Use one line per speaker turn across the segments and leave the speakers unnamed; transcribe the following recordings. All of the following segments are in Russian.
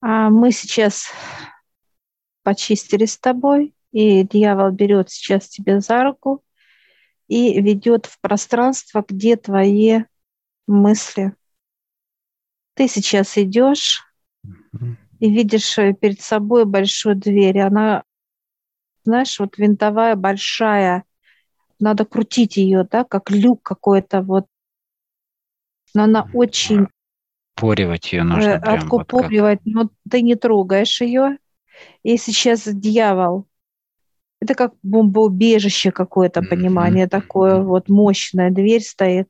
А мы сейчас почистили с тобой, и дьявол берет сейчас тебя за руку и ведет в пространство, где твои мысли. Ты сейчас идешь и видишь э, перед собой большую дверь. Она, знаешь, вот винтовая, большая. Надо крутить ее, да, как люк какой-то вот. Но она очень...
Поривать ее нужно. Э,
откупоривать, вот но ты не трогаешь ее. И сейчас дьявол это как бомбоубежище какое-то понимание mm-hmm. такое, вот мощная дверь стоит,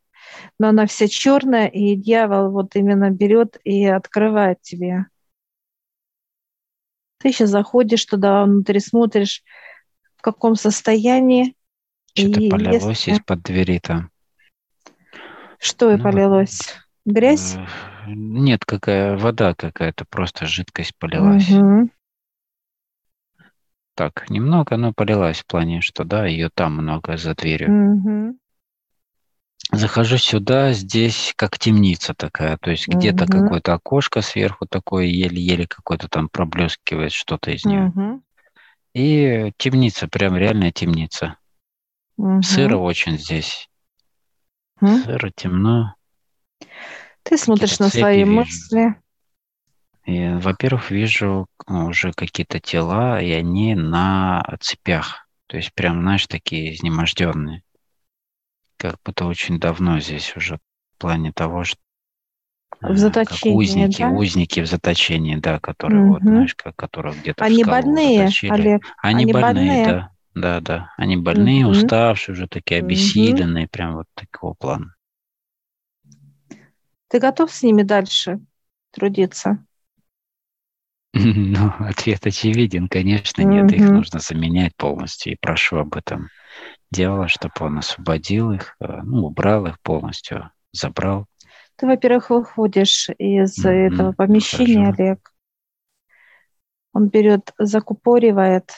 но она вся черная, и дьявол вот именно берет и открывает тебе. Ты сейчас заходишь туда, внутри смотришь, в каком состоянии.
Что-то и полилось если... из-под двери там.
Что ну, полилось? Грязь?
Нет, какая вода какая-то, просто жидкость полилась. Угу так немного, но полилась в плане, что да, ее там много за дверью. Mm-hmm. Захожу сюда, здесь как темница такая, то есть где-то какое-то окошко сверху такое, еле-еле какое-то там проблескивает что-то из нее. Mm-hmm. И темница, прям реальная темница. Mm-hmm. Сыро очень здесь. Mm-hmm. Сыро, темно.
Ты смотришь на свои вижу. мысли.
И, во-первых, вижу ну, уже какие-то тела, и они на цепях. То есть прям, знаешь, такие изнеможденные. Как будто очень давно здесь уже в плане того, что
в заточении, как
узники,
да?
узники в заточении, да, которые угу. вот, знаешь, как, которых где-то
Они больные, заточили. Олег.
Они, Они больные, больные, да, да, да. Они больные, угу. уставшие, уже такие обессиленные, угу. прям вот такого плана.
Ты готов с ними дальше трудиться?
Ну, ответ очевиден, конечно, нет, их нужно заменять полностью, и прошу об этом делала, чтобы он освободил их, э, ну, убрал их полностью, забрал.
Ты, во-первых, выходишь из mm-hmm. этого помещения, Хорошо. Олег. Он берет, закупоривает,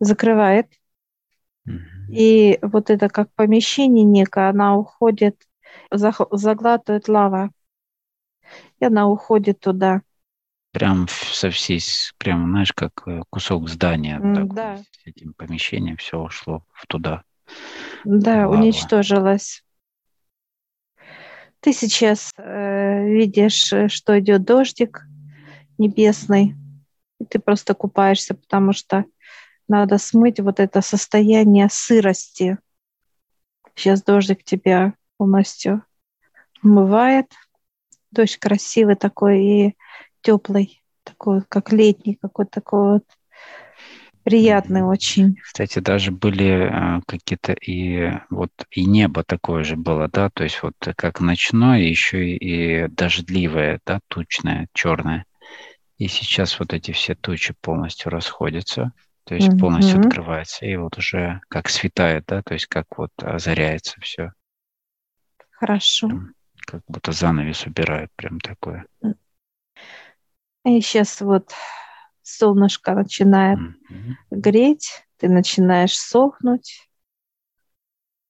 закрывает. Mm-hmm. И вот это как помещение некое, она уходит, заглатывает лава. И она уходит туда
прям со всей, прям, знаешь, как э, кусок здания.
Mm, так, да.
С этим помещением все ушло туда.
Да, Лава. уничтожилось. Ты сейчас э, видишь, э, что идет дождик небесный, и ты просто купаешься, потому что надо смыть вот это состояние сырости. Сейчас дождик тебя полностью умывает. Дождь красивый такой, и теплый, такой, как летний, какой-то такой вот приятный очень.
Кстати, даже были а, какие-то и вот и небо такое же было, да, то есть вот как ночное, еще и дождливое, да, тучное, черное. И сейчас вот эти все тучи полностью расходятся, то есть mm-hmm. полностью открывается, и вот уже как светает, да, то есть как вот озаряется все.
Хорошо.
Как будто занавес убирают, прям такое.
И сейчас вот солнышко начинает mm-hmm. греть, ты начинаешь сохнуть,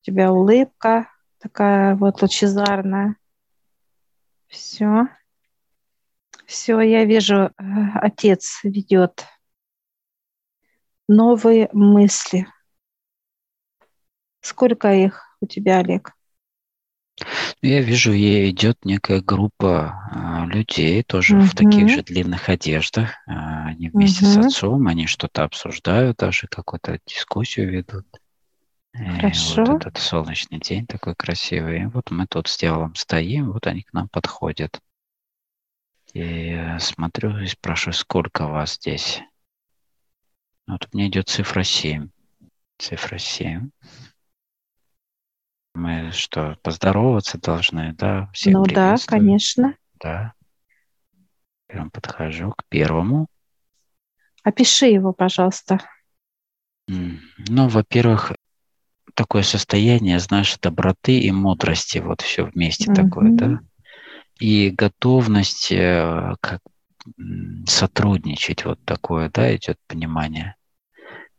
у тебя улыбка такая вот лучезарная. Все. Все, я вижу, э, отец ведет новые мысли. Сколько их у тебя, Олег?
Я вижу, ей идет некая группа а, людей, тоже в таких же длинных одеждах. А, они вместе с отцом, они что-то обсуждают, даже какую-то дискуссию ведут. И
Хорошо.
вот этот солнечный день такой красивый. И вот мы тут с делом стоим, вот они к нам подходят. И смотрю и спрашиваю, сколько вас здесь? Вот меня идет цифра 7. Цифра 7. Мы что, поздороваться должны, да?
Всех ну да, конечно.
Да. Прям подхожу к первому.
Опиши его, пожалуйста.
Ну, во-первых, такое состояние, знаешь, доброты и мудрости, вот все вместе mm-hmm. такое, да? И готовность э, как сотрудничать, вот такое, да, идет понимание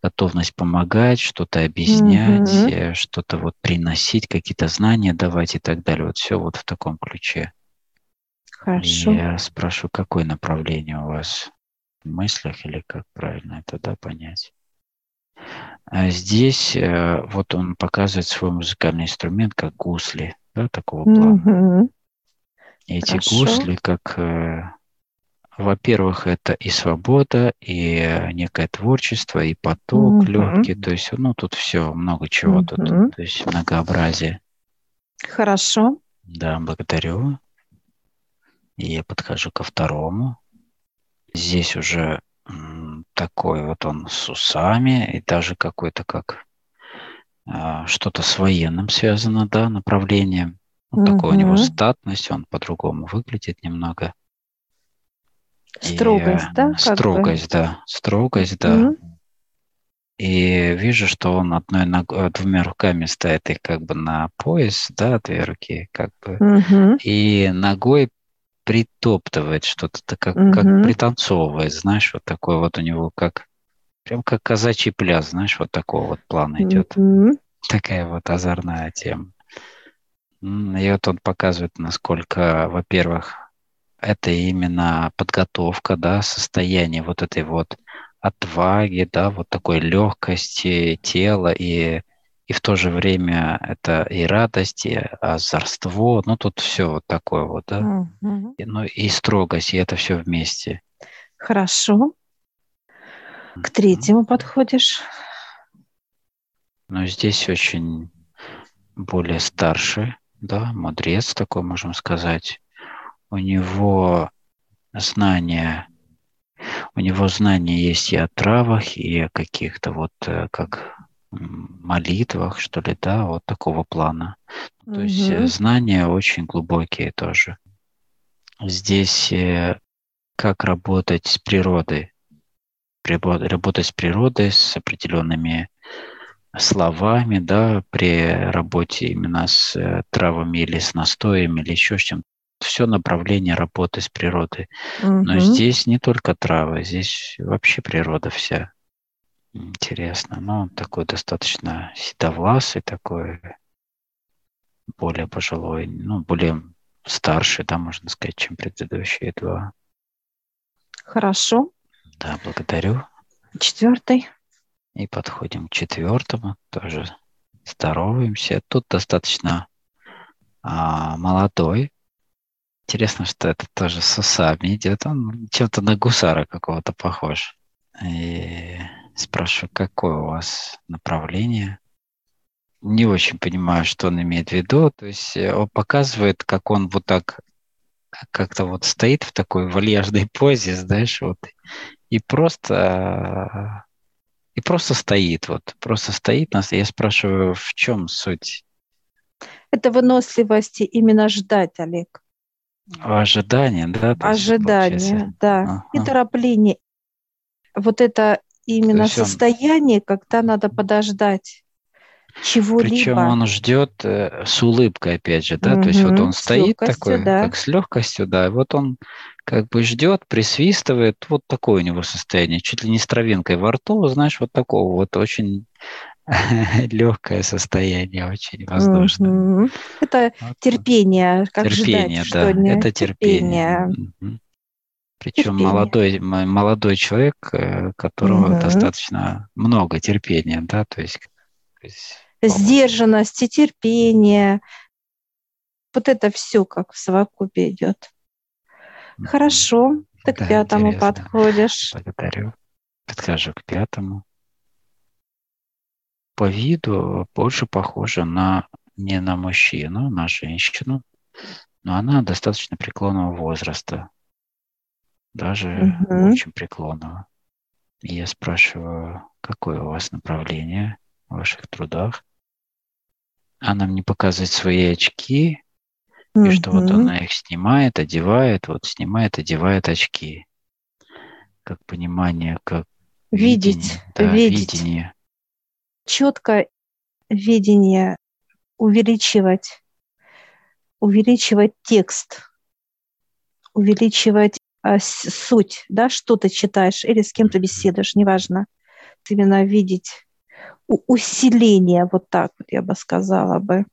готовность помогать, что-то объяснять, mm-hmm. что-то вот приносить, какие-то знания давать и так далее. Вот все вот в таком ключе.
Хорошо.
Я спрошу, какое направление у вас в мыслях или как правильно это да, понять? А здесь э, вот он показывает свой музыкальный инструмент как гусли, да, такого плана. Угу. Эти Хорошо. гусли как, э, во-первых, это и свобода, и некое творчество, и поток угу. легкий, то есть, ну, тут все, много чего угу. тут, то есть многообразие.
Хорошо.
Да, благодарю. И я подхожу ко второму. Здесь уже такой вот он с усами и даже какой-то как а, что-то с военным связано, да, направлением. Вот угу. такой у него статность, он по-другому выглядит немного.
Строгость, и, да?
Строгость, да. Строгость, да. И вижу, что он одной ногой, двумя руками стоит и как бы на пояс, да, две руки, как бы, угу. и ногой притоптывает что-то, как, угу. как пританцовывает, знаешь, вот такой вот у него как, прям как казачий пляс, знаешь, вот такого вот плана идет. Угу. Такая вот озорная тема. И вот он показывает, насколько, во-первых, это именно подготовка, да, состояние вот этой вот отваги, да, вот такой легкости тела и и в то же время это и радость, и озорство, ну тут все вот такое вот, да, mm-hmm. и, ну и строгость, и это все вместе.
Хорошо. К третьему mm-hmm. подходишь.
Ну здесь очень более старший, да, мудрец такой, можем сказать. У него знания, у него знания есть и о травах, и о каких-то вот, э, как молитвах, что ли, да, вот такого плана. То угу. есть э, знания очень глубокие тоже. Здесь э, как работать с природой, работать с природой, с определенными словами, да, при работе именно с травами или с настоями или еще с чем все направление работы с природой. Угу. Но здесь не только травы, здесь вообще природа вся. Интересно. Ну, он такой достаточно седовласый, такой более пожилой, ну, более старший, да, можно сказать, чем предыдущие два.
Хорошо.
Да, благодарю.
Четвертый.
И подходим к четвертому, тоже здороваемся. Тут достаточно а, молодой. Интересно, что это тоже с усами идет. Он чем-то на гусара какого-то похож. И Спрашиваю, какое у вас направление? Не очень понимаю, что он имеет в виду. То есть э, он показывает, как он вот так как-то вот стоит в такой вальяжной позе, знаешь, вот, и просто и просто стоит, вот, просто стоит нас. Я спрашиваю, в чем суть?
Это выносливости именно ждать, Олег.
Ожидание, да?
Ожидание, да. Ага. И торопление. Вот это именно состояние, когда надо подождать чего-либо.
Причем он ждет э, с улыбкой, опять же, да, угу, то есть вот он стоит такой, да. как с легкостью, да, и вот он как бы ждет, присвистывает, вот такое у него состояние, чуть ли не с травинкой во рту, знаешь, вот такого вот очень легкое состояние, очень воздушное.
Это вот. терпение, как
терпение,
ждать,
да, это терпение. терпение. Причем терпение. молодой, молодой человек, э, которого угу. достаточно много терпения, да, то есть,
то есть сдержанность и терпение. Вот это все как в совокупе идет. Хорошо, ты да, к пятому интересно. подходишь.
Благодарю. Подхожу к пятому. По виду больше похожа на не на мужчину, на женщину, но она достаточно преклонного возраста даже угу. очень преклонного. И я спрашиваю, какое у вас направление в ваших трудах? Она мне показывает свои очки, угу. и что вот она их снимает, одевает, вот снимает, одевает очки. Как понимание, как
видеть, видение, да, видеть. видение. Четко видение увеличивать, увеличивать текст, увеличивать а, суть, да, что ты читаешь или с кем то беседуешь, неважно. Именно видеть усиление, вот так вот я бы сказала бы.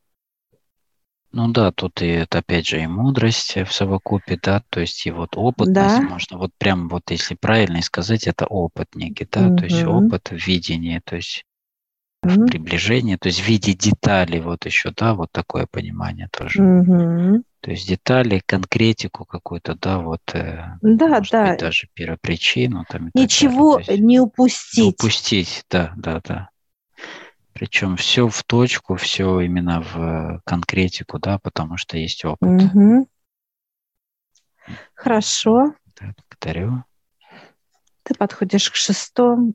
Ну да, тут и это опять же и мудрость в совокупе, да, то есть и вот опытность, да. можно вот прям вот если правильно сказать, это опыт некий, да, угу. то есть опыт видения, то есть угу. приближение, то есть в виде деталей вот еще, да, вот такое понимание тоже. Угу. То есть детали, конкретику какую-то, да, вот. Э,
да, может да.
Быть, даже первопричину. Там,
Ничего не упустить. Не
упустить, да, да, да. Причем все в точку, все именно в конкретику, да, потому что есть опыт. Угу.
Хорошо.
Да, благодарю.
Ты подходишь к шестому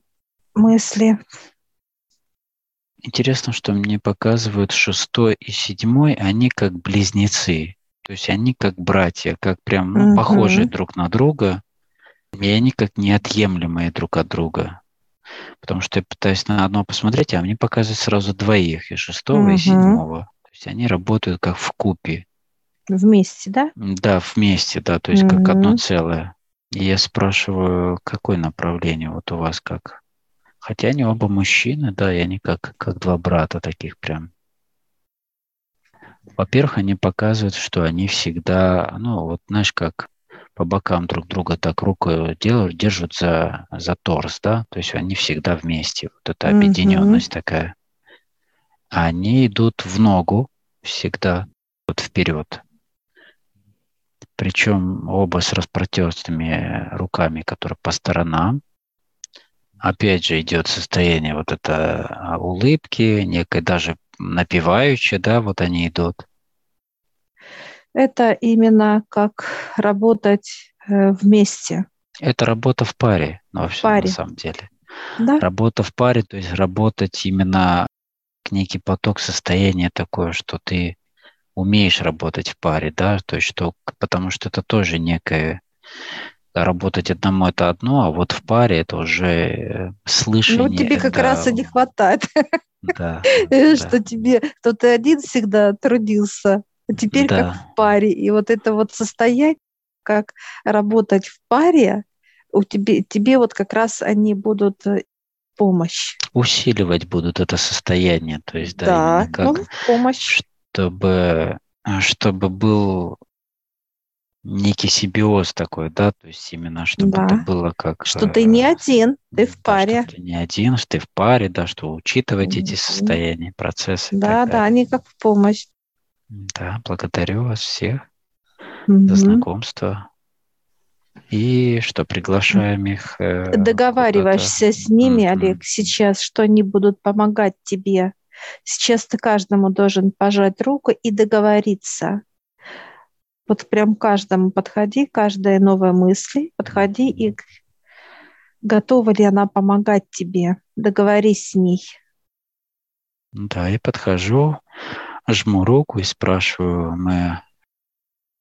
мысли.
Интересно, что мне показывают шестой и седьмой, они как близнецы. То есть они как братья, как прям ну, угу. похожие друг на друга, и они как неотъемлемые друг от друга. Потому что я пытаюсь на одно посмотреть, а мне показывают сразу двоих, и шестого, угу. и седьмого. То есть они работают как в купе.
Вместе, да?
Да, вместе, да, то есть угу. как одно целое. И я спрашиваю, какое направление вот у вас как? Хотя они оба мужчины, да, и они как, как два брата таких прям. Во-первых, они показывают, что они всегда, ну, вот знаешь, как по бокам друг друга так рукой делают, держат за, за торс, да, то есть они всегда вместе, вот эта объединенность mm-hmm. такая. Они идут в ногу всегда, вот вперед. Причем оба с распротертыми руками, которые по сторонам. Опять же идет состояние вот это а, улыбки, некой даже напивающие, да, вот они идут.
Это именно как работать э, вместе.
Это работа в паре, ну, вообще, паре. на самом деле. Да? Работа в паре, то есть работать именно некий поток состояния такое, что ты умеешь работать в паре, да, то есть что, потому что это тоже некое работать одному это одно, а вот в паре это уже э, слышание.
Ну, тебе как
да,
раз и не хватает.
Да.
Что тебе, что ты один всегда трудился, а теперь как в паре. И вот это вот состояние, как работать в паре, у тебе, тебе вот как раз они будут э, помощь.
Усиливать будут это состояние, то есть, да,
да как, ну, помощь.
Чтобы, чтобы был некий симбиоз такой, да, то есть именно чтобы да. это было как...
Что ты не э, один, ты в паре.
Что ты не один, что ты в паре, да, что учитывать mm-hmm. эти состояния, процессы.
Да, да, они как в помощь.
Да, благодарю вас всех mm-hmm. за знакомство. И что, приглашаем их...
Э, Договариваешься с ними, mm-hmm. Олег, сейчас, что они будут помогать тебе. Сейчас ты каждому должен пожать руку и договориться вот прям каждому подходи, каждая новая мысль, подходи и готова ли она помогать тебе, договорись с ней.
Да, я подхожу, жму руку и спрашиваю, мы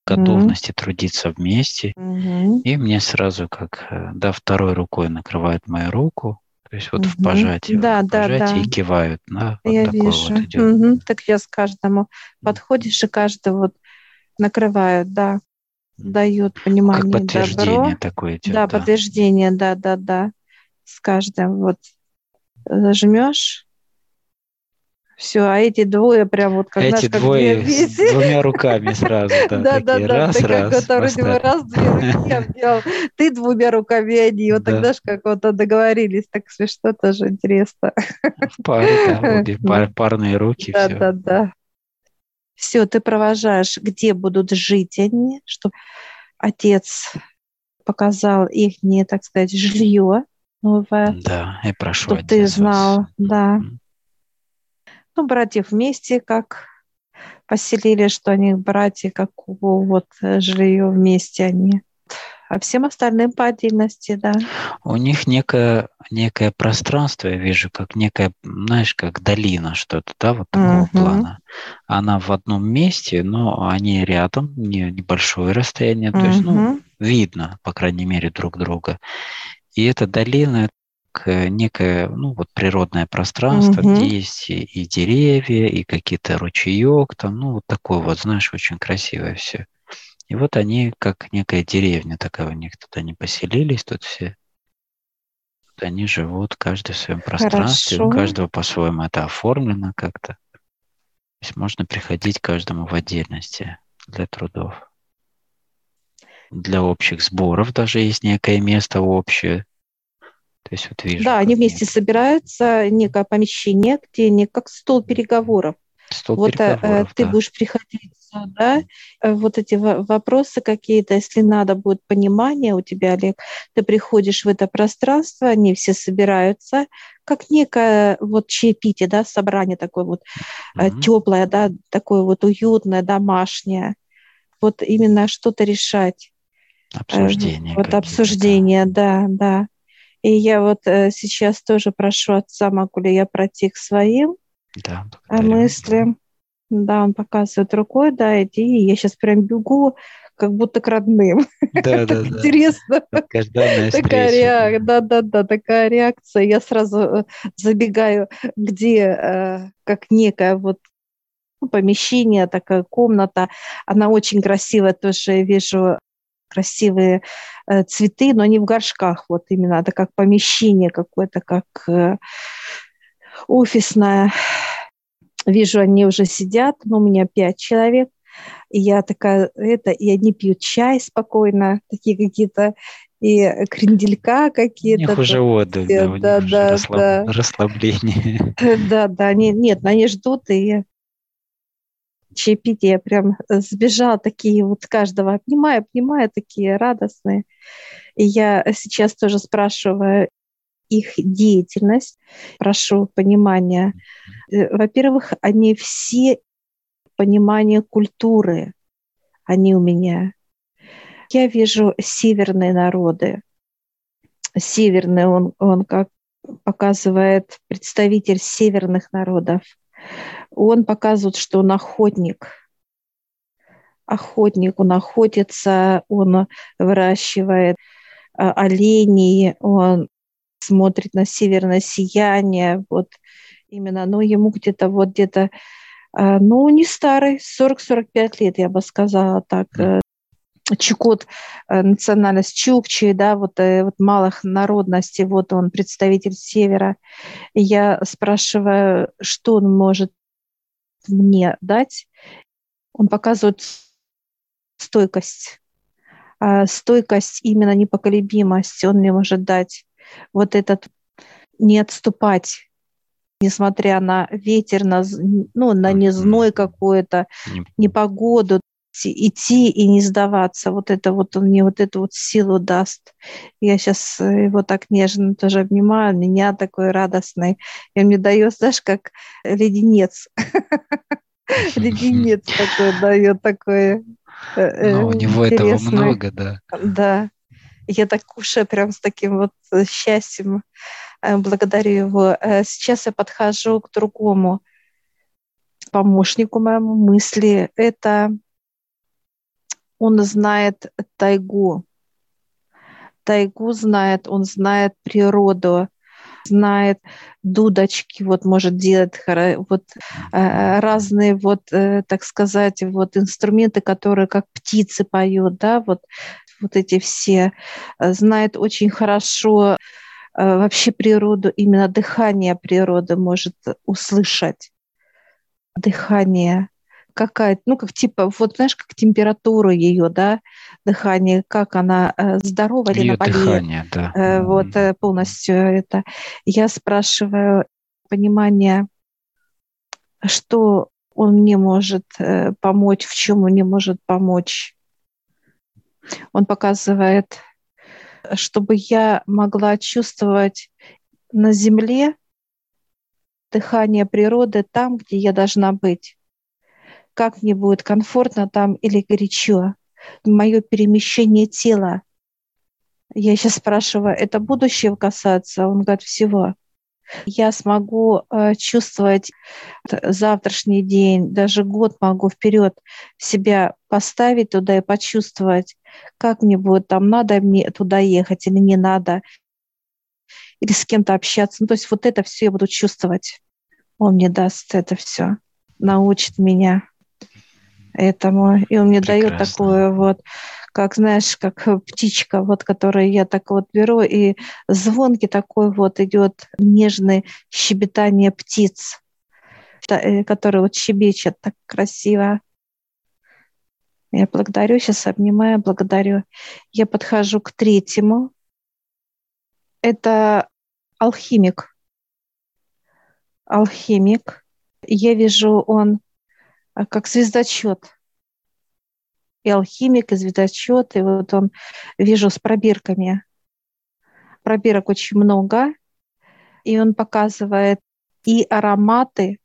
готовности mm-hmm. трудиться вместе. Mm-hmm. И мне сразу как, э, да, второй рукой накрывают мою руку, то есть вот mm-hmm. в пожатии, да, в да, пожатии да. и кивают. Да,
вот я вижу. Вот идет. Mm-hmm. Так я с каждому подходишь, и каждый вот накрывают, да, дают понимание.
Как подтверждение добро. такое идет.
Да, да, подтверждение, да, да, да. С каждым вот зажмешь, все, а эти двое прям вот
как Эти знаешь, двое с двумя руками сразу, да, да, да, раз, раз,
как раз, две руки обнял, ты двумя руками, они, вот тогда же как вот договорились, так смешно, тоже интересно.
В паре, да, парные руки,
Да, да, да. Все, ты провожаешь, где будут жить они, чтобы отец показал их, не, так сказать, жилье новое.
Да, и прошу
Чтобы ты знал, вас. да. Ну, братьев вместе как поселили, что они братья, как вот жилье вместе они а всем остальным по отдельности, да.
У них некое, некое пространство, я вижу, как некая, знаешь, как долина что-то, да, вот такого uh-huh. плана. Она в одном месте, но они рядом, не, небольшое расстояние, то есть, ну, видно, по крайней мере, друг друга. И эта долина некое, ну, вот природное пространство, uh-huh. где есть и, и деревья, и какие-то ручеек, там, ну, вот такое вот, знаешь, очень красивое все. И вот они, как некая деревня такая у них, тут они поселились, тут все. Тут они живут, каждый в своем пространстве, Хорошо. у каждого по-своему это оформлено как-то. есть можно приходить каждому в отдельности для трудов. Для общих сборов даже есть некое место общее.
То есть вот вижу. Да, они вместе нет. собираются, некое помещение, где не как стол переговоров. Стол вот э, переговоров, ты да. будешь приходить сюда, э, вот эти вопросы какие-то, если надо будет понимание у тебя, Олег, ты приходишь в это пространство, они все собираются, как некое вот чаепитие, да, собрание такое вот mm-hmm. теплое, да, такое вот уютное, домашнее. Вот именно что-то решать.
Обсуждение.
Вот обсуждение, да, да. И я вот сейчас тоже прошу отца, могу ли я пройти к своим да, мыслям. Да, он показывает рукой, да, иди. И я сейчас прям бегу, как будто к родным.
Да, да,
да. Интересно. Такая реакция, да, да, да, такая реакция. Я сразу э, забегаю, где, э, как некая вот помещение, такая комната. Она очень красивая, тоже вижу красивые э, цветы, но не в горшках, вот именно, это как помещение какое-то, как офисное. Вижу, они уже сидят, но у меня пять человек. И я такая, это, и они пьют чай спокойно, такие какие-то, и кренделька какие-то. У
них уже отдых, да, у да, них да, расслаб... да. расслабление.
Да, да, они, нет, они ждут, и чаепитие прям сбежал, такие вот каждого обнимаю, обнимаю, такие радостные. И я сейчас тоже спрашиваю их деятельность, прошу понимания. Э, во-первых, они все понимание культуры, они у меня. Я вижу северные народы. Северный, он, он как показывает представитель северных народов. Он показывает, что он охотник. Охотник, он охотится, он выращивает а, оленей, он смотрит на северное сияние, вот именно, ну, ему где-то вот где-то а, ну, не старый, 40-45 лет, я бы сказала так. Э, Чукот, э, национальность Чукчи, да, вот, э, вот малых народностей, вот он представитель Севера. Я спрашиваю, что он может мне дать. Он показывает стойкость. А стойкость, именно непоколебимость он мне может дать. Вот этот не отступать несмотря на ветер, на, ну, на незной какое-то, непогоду, идти и не сдаваться. Вот это вот он мне вот эту вот силу даст. Я сейчас э, его так нежно тоже обнимаю, меня такой радостный. И он мне дает, знаешь, как леденец. Леденец такой дает, такой
э, э, Ну, у него этого много, да.
Да. Я так кушаю прям с таким вот счастьем благодарю его. Э, сейчас я подхожу к другому помощнику моему мысли. Это он знает тайгу. Тайгу знает, он знает природу, знает дудочки, вот может делать вот э, разные вот, так сказать, вот инструменты, которые как птицы поют, да, вот вот эти все, знает очень хорошо Э, вообще природу, именно дыхание природы может услышать. Дыхание какая ну, как типа, вот знаешь, как температура ее, да, дыхание, как она э, здорова или наболеет. Дыхание, да. Э, вот полностью это. Я спрашиваю понимание, что он мне может помочь, в чем он мне может помочь. Он показывает чтобы я могла чувствовать на земле дыхание природы там, где я должна быть. Как мне будет комфортно там или горячо. Мое перемещение тела. Я сейчас спрашиваю, это будущее касаться? Он говорит, всего. Я смогу э, чувствовать завтрашний день, даже год могу вперед себя поставить туда и почувствовать, как мне будет там, надо мне туда ехать или не надо, или с кем-то общаться. Ну, то есть вот это все я буду чувствовать. Он мне даст это все, научит меня этому. И он мне Прекрасно. дает такое вот, как, знаешь, как птичка, вот, которую я так вот беру, и звонки такой вот идет нежный щебетание птиц э, который вот щебечет так красиво. Я благодарю, сейчас обнимаю, благодарю. Я подхожу к третьему. Это алхимик. Алхимик. Я вижу, он а, как звездочет. И алхимик, и звездочет, и вот он, вижу, с пробирками. Пробирок очень много, и он показывает и ароматы,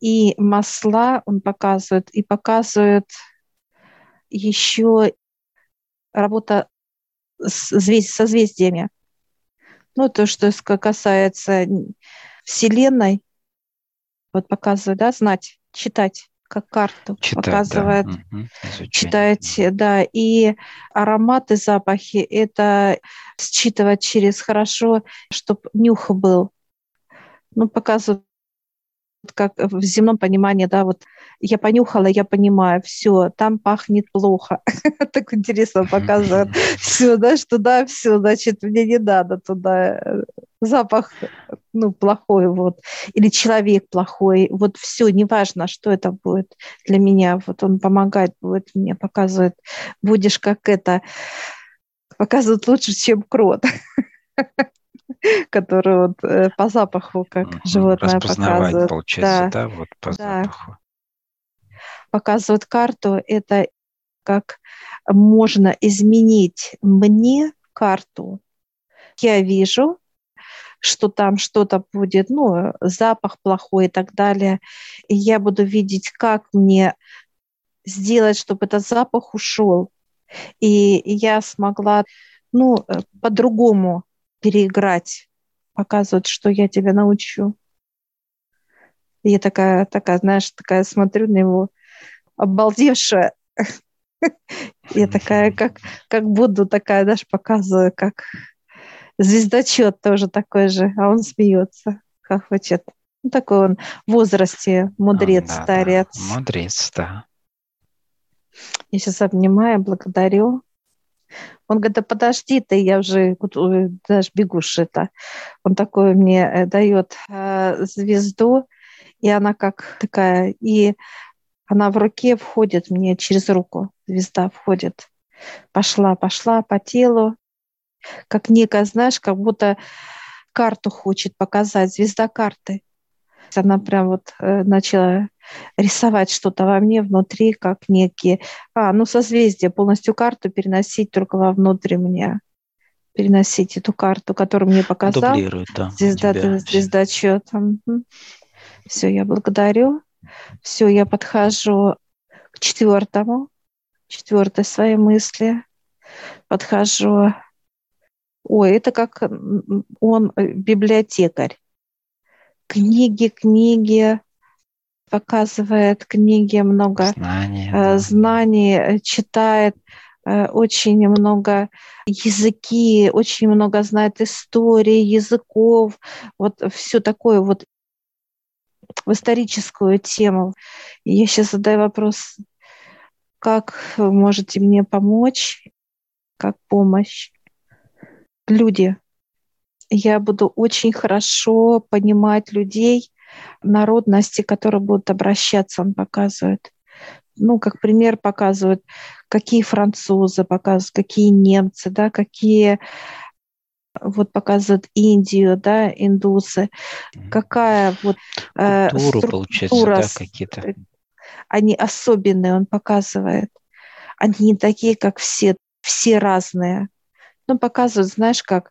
и масла он показывает, и показывает еще работа с, со звездиями. Ну, то, что касается Вселенной, вот показывает, да, знать, читать как карту Читать, показывает, да. угу. читать, да, и ароматы, запахи, это считывать через хорошо, чтобы нюх был. Ну, показывают как в земном понимании, да, вот я понюхала, я понимаю, все, там пахнет плохо. так интересно показывает. все, да, что да, все, значит, мне не надо туда. Э, запах, ну, плохой, вот. Или человек плохой. Вот все, неважно, что это будет для меня. Вот он помогает, будет мне, показывает. Будешь как это, показывает лучше, чем крот. который вот э, по запаху, как угу. животное показывает.
получается, да, да вот по да. запаху.
Показывает карту, это как можно изменить мне карту. Я вижу, что там что-то будет, ну, запах плохой и так далее. И я буду видеть, как мне сделать, чтобы этот запах ушел. И я смогла, ну, э, по-другому переиграть, показывать, что я тебя научу. И я такая, такая, знаешь, такая смотрю на него, обалдевшая. Я такая, как, как буду, такая даже показываю, как звездочет тоже такой же, а он смеется, как хочет. Ну, такой он в возрасте, мудрец, да, старец.
Да. Мудрец, да.
Я сейчас обнимаю, благодарю. Он говорит, да подожди ты, я уже даже бегу это. Он такой мне э, дает э, звезду, и она как такая, и она в руке входит мне через руку, звезда входит. Пошла, пошла по телу, как некая, знаешь, как будто карту хочет показать, звезда карты. Она прям вот э, начала рисовать что-то во мне внутри, как некие... А, ну, созвездие, полностью карту переносить только вовнутрь меня. Переносить эту карту, которую мне показал.
Дублирует, да.
Звезда, звездочет. Угу. Все, я благодарю. Все, я подхожу к четвертому, четвертой своей мысли. Подхожу. Ой, это как он э, библиотекарь. Книги, книги, показывает книги, много знаний, э, знаний э, читает, э, очень много языки, очень много знает истории, языков, вот все такое вот в историческую тему. Я сейчас задаю вопрос, как можете мне помочь, как помощь? Люди. Я буду очень хорошо понимать людей, народности, которые будут обращаться, он показывает. Ну, как пример показывает, какие французы показывают, какие немцы, да, какие вот показывают Индию, да, индусы, какая вот
э, Культуру, структура, получается, да, какие-то. Э,
они особенные, он показывает. Они не такие, как все, все разные. Ну, показывают, знаешь, как,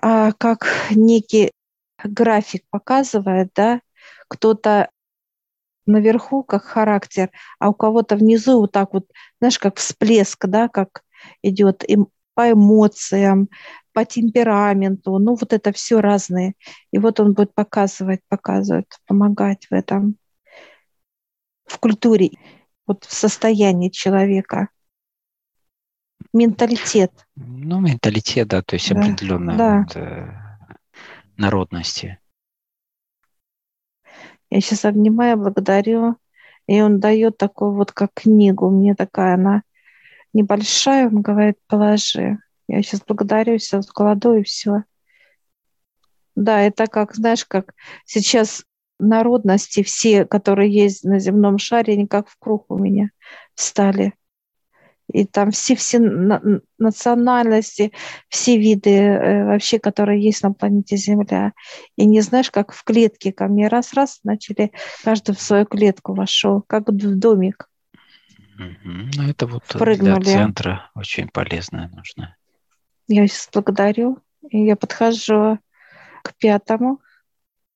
а, как некий график показывает, да, кто-то наверху как характер, а у кого-то внизу вот так вот, знаешь, как всплеск, да, как идет им по эмоциям, по темпераменту, ну вот это все разные. И вот он будет показывать, показывать, помогать в этом, в культуре, вот в состоянии человека. Менталитет.
Ну, менталитет, да, то есть да, определенно да. Вот, э, народности.
Я сейчас обнимаю, благодарю. И он дает такую вот как книгу. Мне такая она небольшая. Он говорит, положи. Я сейчас благодарю, сейчас кладу и все. Да, это как, знаешь, как сейчас народности, все, которые есть на земном шаре, они как в круг у меня встали. И там все-все национальности, все виды э, вообще, которые есть на планете Земля. И не знаешь, как в клетке ко мне раз-раз начали, каждый в свою клетку вошел, как в домик.
Ну, это вот Прыгнули. для центра очень полезное нужно.
Я сейчас благодарю. И я подхожу к пятому.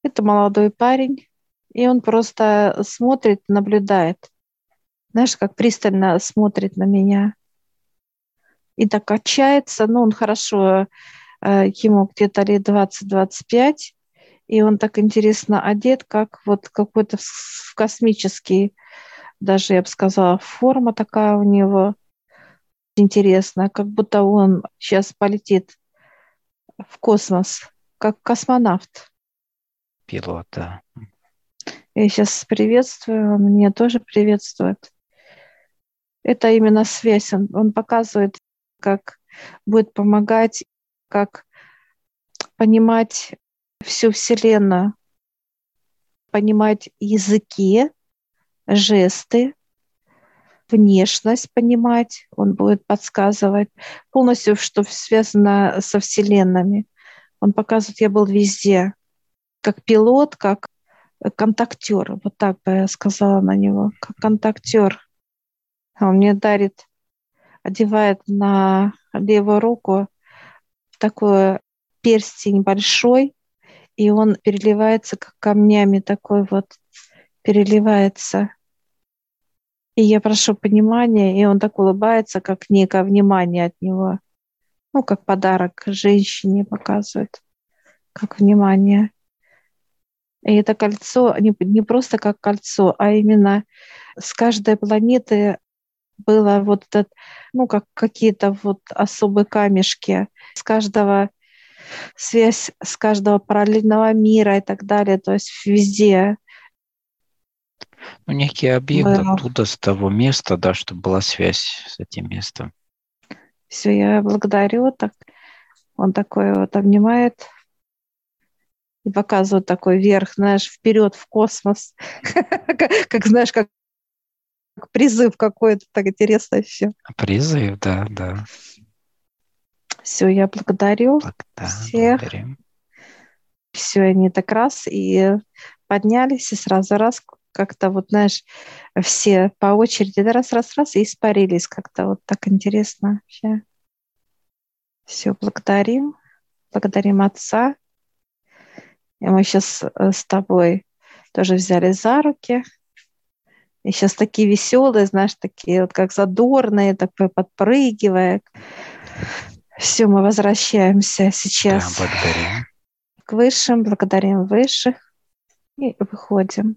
Это молодой парень. И он просто смотрит, наблюдает. Знаешь, как пристально смотрит на меня. И так качается. Ну, он хорошо, э, ему где-то лет 20-25. И он так интересно одет, как вот какой-то космический даже, я бы сказала, форма такая у него интересная, как будто он сейчас полетит в космос, как космонавт.
Пилот, да.
Я сейчас приветствую, он меня тоже приветствует. Это именно связь. Он, он показывает, как будет помогать, как понимать всю Вселенную, понимать языки, жесты, внешность понимать, он будет подсказывать полностью, что связано со вселенными. Он показывает, я был везде, как пилот, как контактер, вот так бы я сказала на него, как контактер. Он мне дарит, одевает на левую руку такой перстень большой, и он переливается как камнями такой вот переливается. И я прошу понимания, и он так улыбается, как некое внимание от него. Ну, как подарок женщине показывает, как внимание. И это кольцо не, не просто как кольцо, а именно с каждой планеты было вот этот, ну, как какие-то вот особые камешки. С каждого связь с каждого параллельного мира и так далее. То есть везде
ну, некий объект да. оттуда, с того места, да, чтобы была связь с этим местом.
Все, я благодарю. Так, он такой вот обнимает и показывает такой вверх, знаешь, вперед в космос. Как, знаешь, как призыв какой-то, так интересно все.
Призыв, да, да.
Все, я благодарю да, всех. Благодарим. Все, они так раз и поднялись, и сразу раз как-то вот, знаешь, все по очереди раз-раз-раз и испарились как-то вот так интересно вообще. Все, благодарим. Благодарим Отца. И мы сейчас э, с тобой тоже взяли за руки. И сейчас такие веселые, знаешь, такие вот как задорные, такое подпрыгивая. Все, мы возвращаемся сейчас
да, благодарим.
к высшим, благодарим высших и выходим.